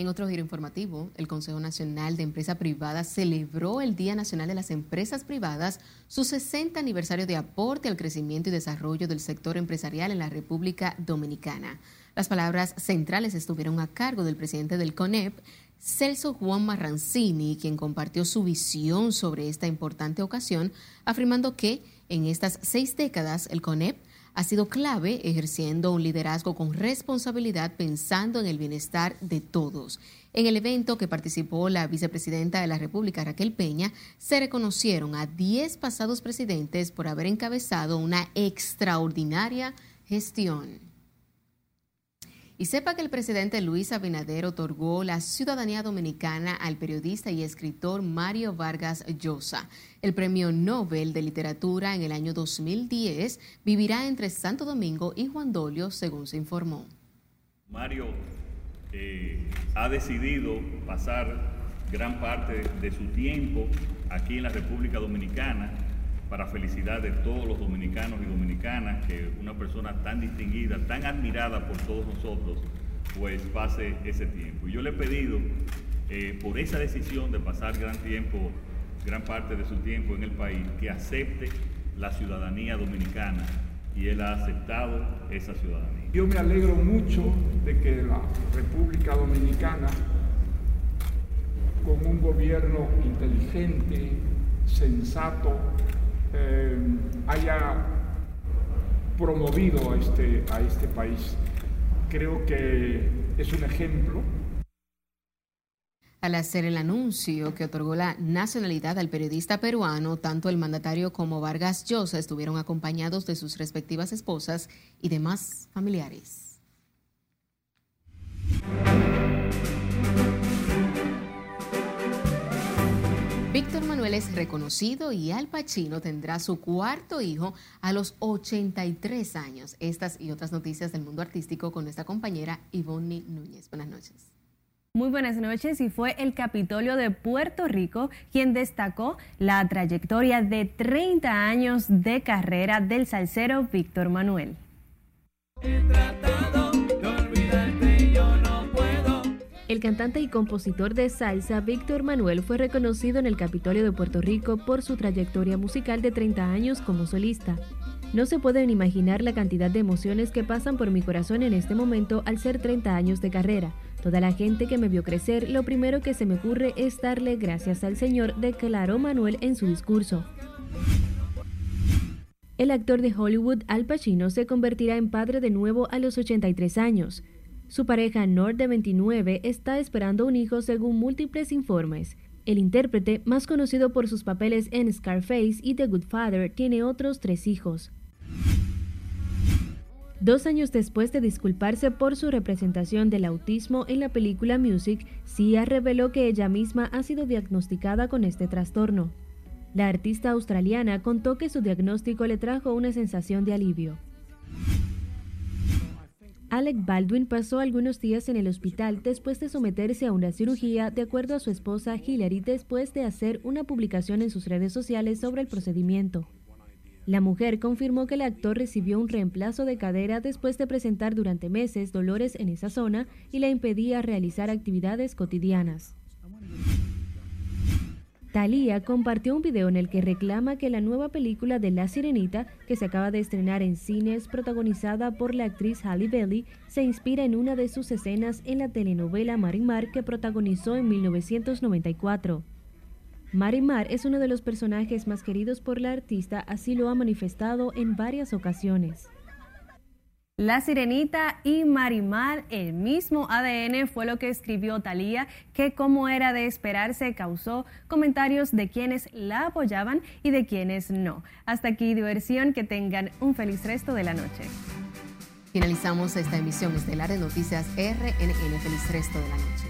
En otro giro informativo, el Consejo Nacional de Empresa Privada celebró el Día Nacional de las Empresas Privadas, su 60 aniversario de aporte al crecimiento y desarrollo del sector empresarial en la República Dominicana. Las palabras centrales estuvieron a cargo del presidente del CONEP, Celso Juan Marrancini, quien compartió su visión sobre esta importante ocasión, afirmando que En estas seis décadas, el CONEP ha sido clave ejerciendo un liderazgo con responsabilidad pensando en el bienestar de todos. En el evento que participó la vicepresidenta de la República, Raquel Peña, se reconocieron a 10 pasados presidentes por haber encabezado una extraordinaria gestión. Y sepa que el presidente Luis Abinader otorgó la ciudadanía dominicana al periodista y escritor Mario Vargas Llosa. El premio Nobel de Literatura en el año 2010 vivirá entre Santo Domingo y Juan Dolio, según se informó. Mario eh, ha decidido pasar gran parte de su tiempo aquí en la República Dominicana para felicidad de todos los dominicanos y dominicanas, que una persona tan distinguida, tan admirada por todos nosotros, pues pase ese tiempo. Y yo le he pedido, eh, por esa decisión de pasar gran tiempo, gran parte de su tiempo en el país, que acepte la ciudadanía dominicana y él ha aceptado esa ciudadanía. Yo me alegro mucho de que la República Dominicana, con un gobierno inteligente, sensato, eh, haya promovido a este, a este país. Creo que es un ejemplo. Al hacer el anuncio que otorgó la nacionalidad al periodista peruano, tanto el mandatario como Vargas Llosa estuvieron acompañados de sus respectivas esposas y demás familiares. Víctor Manuel es reconocido y Al Pacino tendrá su cuarto hijo a los 83 años. Estas y otras noticias del mundo artístico con nuestra compañera Ivonne Núñez. Buenas noches. Muy buenas noches y fue el Capitolio de Puerto Rico quien destacó la trayectoria de 30 años de carrera del salsero Víctor Manuel. El cantante y compositor de salsa Víctor Manuel fue reconocido en el Capitolio de Puerto Rico por su trayectoria musical de 30 años como solista. No se pueden imaginar la cantidad de emociones que pasan por mi corazón en este momento al ser 30 años de carrera. Toda la gente que me vio crecer, lo primero que se me ocurre es darle gracias al Señor, declaró Manuel en su discurso. El actor de Hollywood Al Pacino se convertirá en padre de nuevo a los 83 años. Su pareja Nord de 29 está esperando un hijo según múltiples informes. El intérprete, más conocido por sus papeles en Scarface y The Good Father, tiene otros tres hijos. Dos años después de disculparse por su representación del autismo en la película Music, Sia reveló que ella misma ha sido diagnosticada con este trastorno. La artista australiana contó que su diagnóstico le trajo una sensación de alivio. Alec Baldwin pasó algunos días en el hospital después de someterse a una cirugía, de acuerdo a su esposa Hillary, después de hacer una publicación en sus redes sociales sobre el procedimiento. La mujer confirmó que el actor recibió un reemplazo de cadera después de presentar durante meses dolores en esa zona y le impedía realizar actividades cotidianas. Thalía compartió un video en el que reclama que la nueva película de La Sirenita, que se acaba de estrenar en cines, protagonizada por la actriz Halle Bailey, se inspira en una de sus escenas en la telenovela Marimar que protagonizó en 1994. Marimar es uno de los personajes más queridos por la artista, así lo ha manifestado en varias ocasiones. La Sirenita y Marimar, el mismo ADN fue lo que escribió Talía, que como era de esperarse causó comentarios de quienes la apoyaban y de quienes no. Hasta aquí diversión, que tengan un feliz resto de la noche. Finalizamos esta emisión estelar de Noticias RNN. Feliz resto de la noche.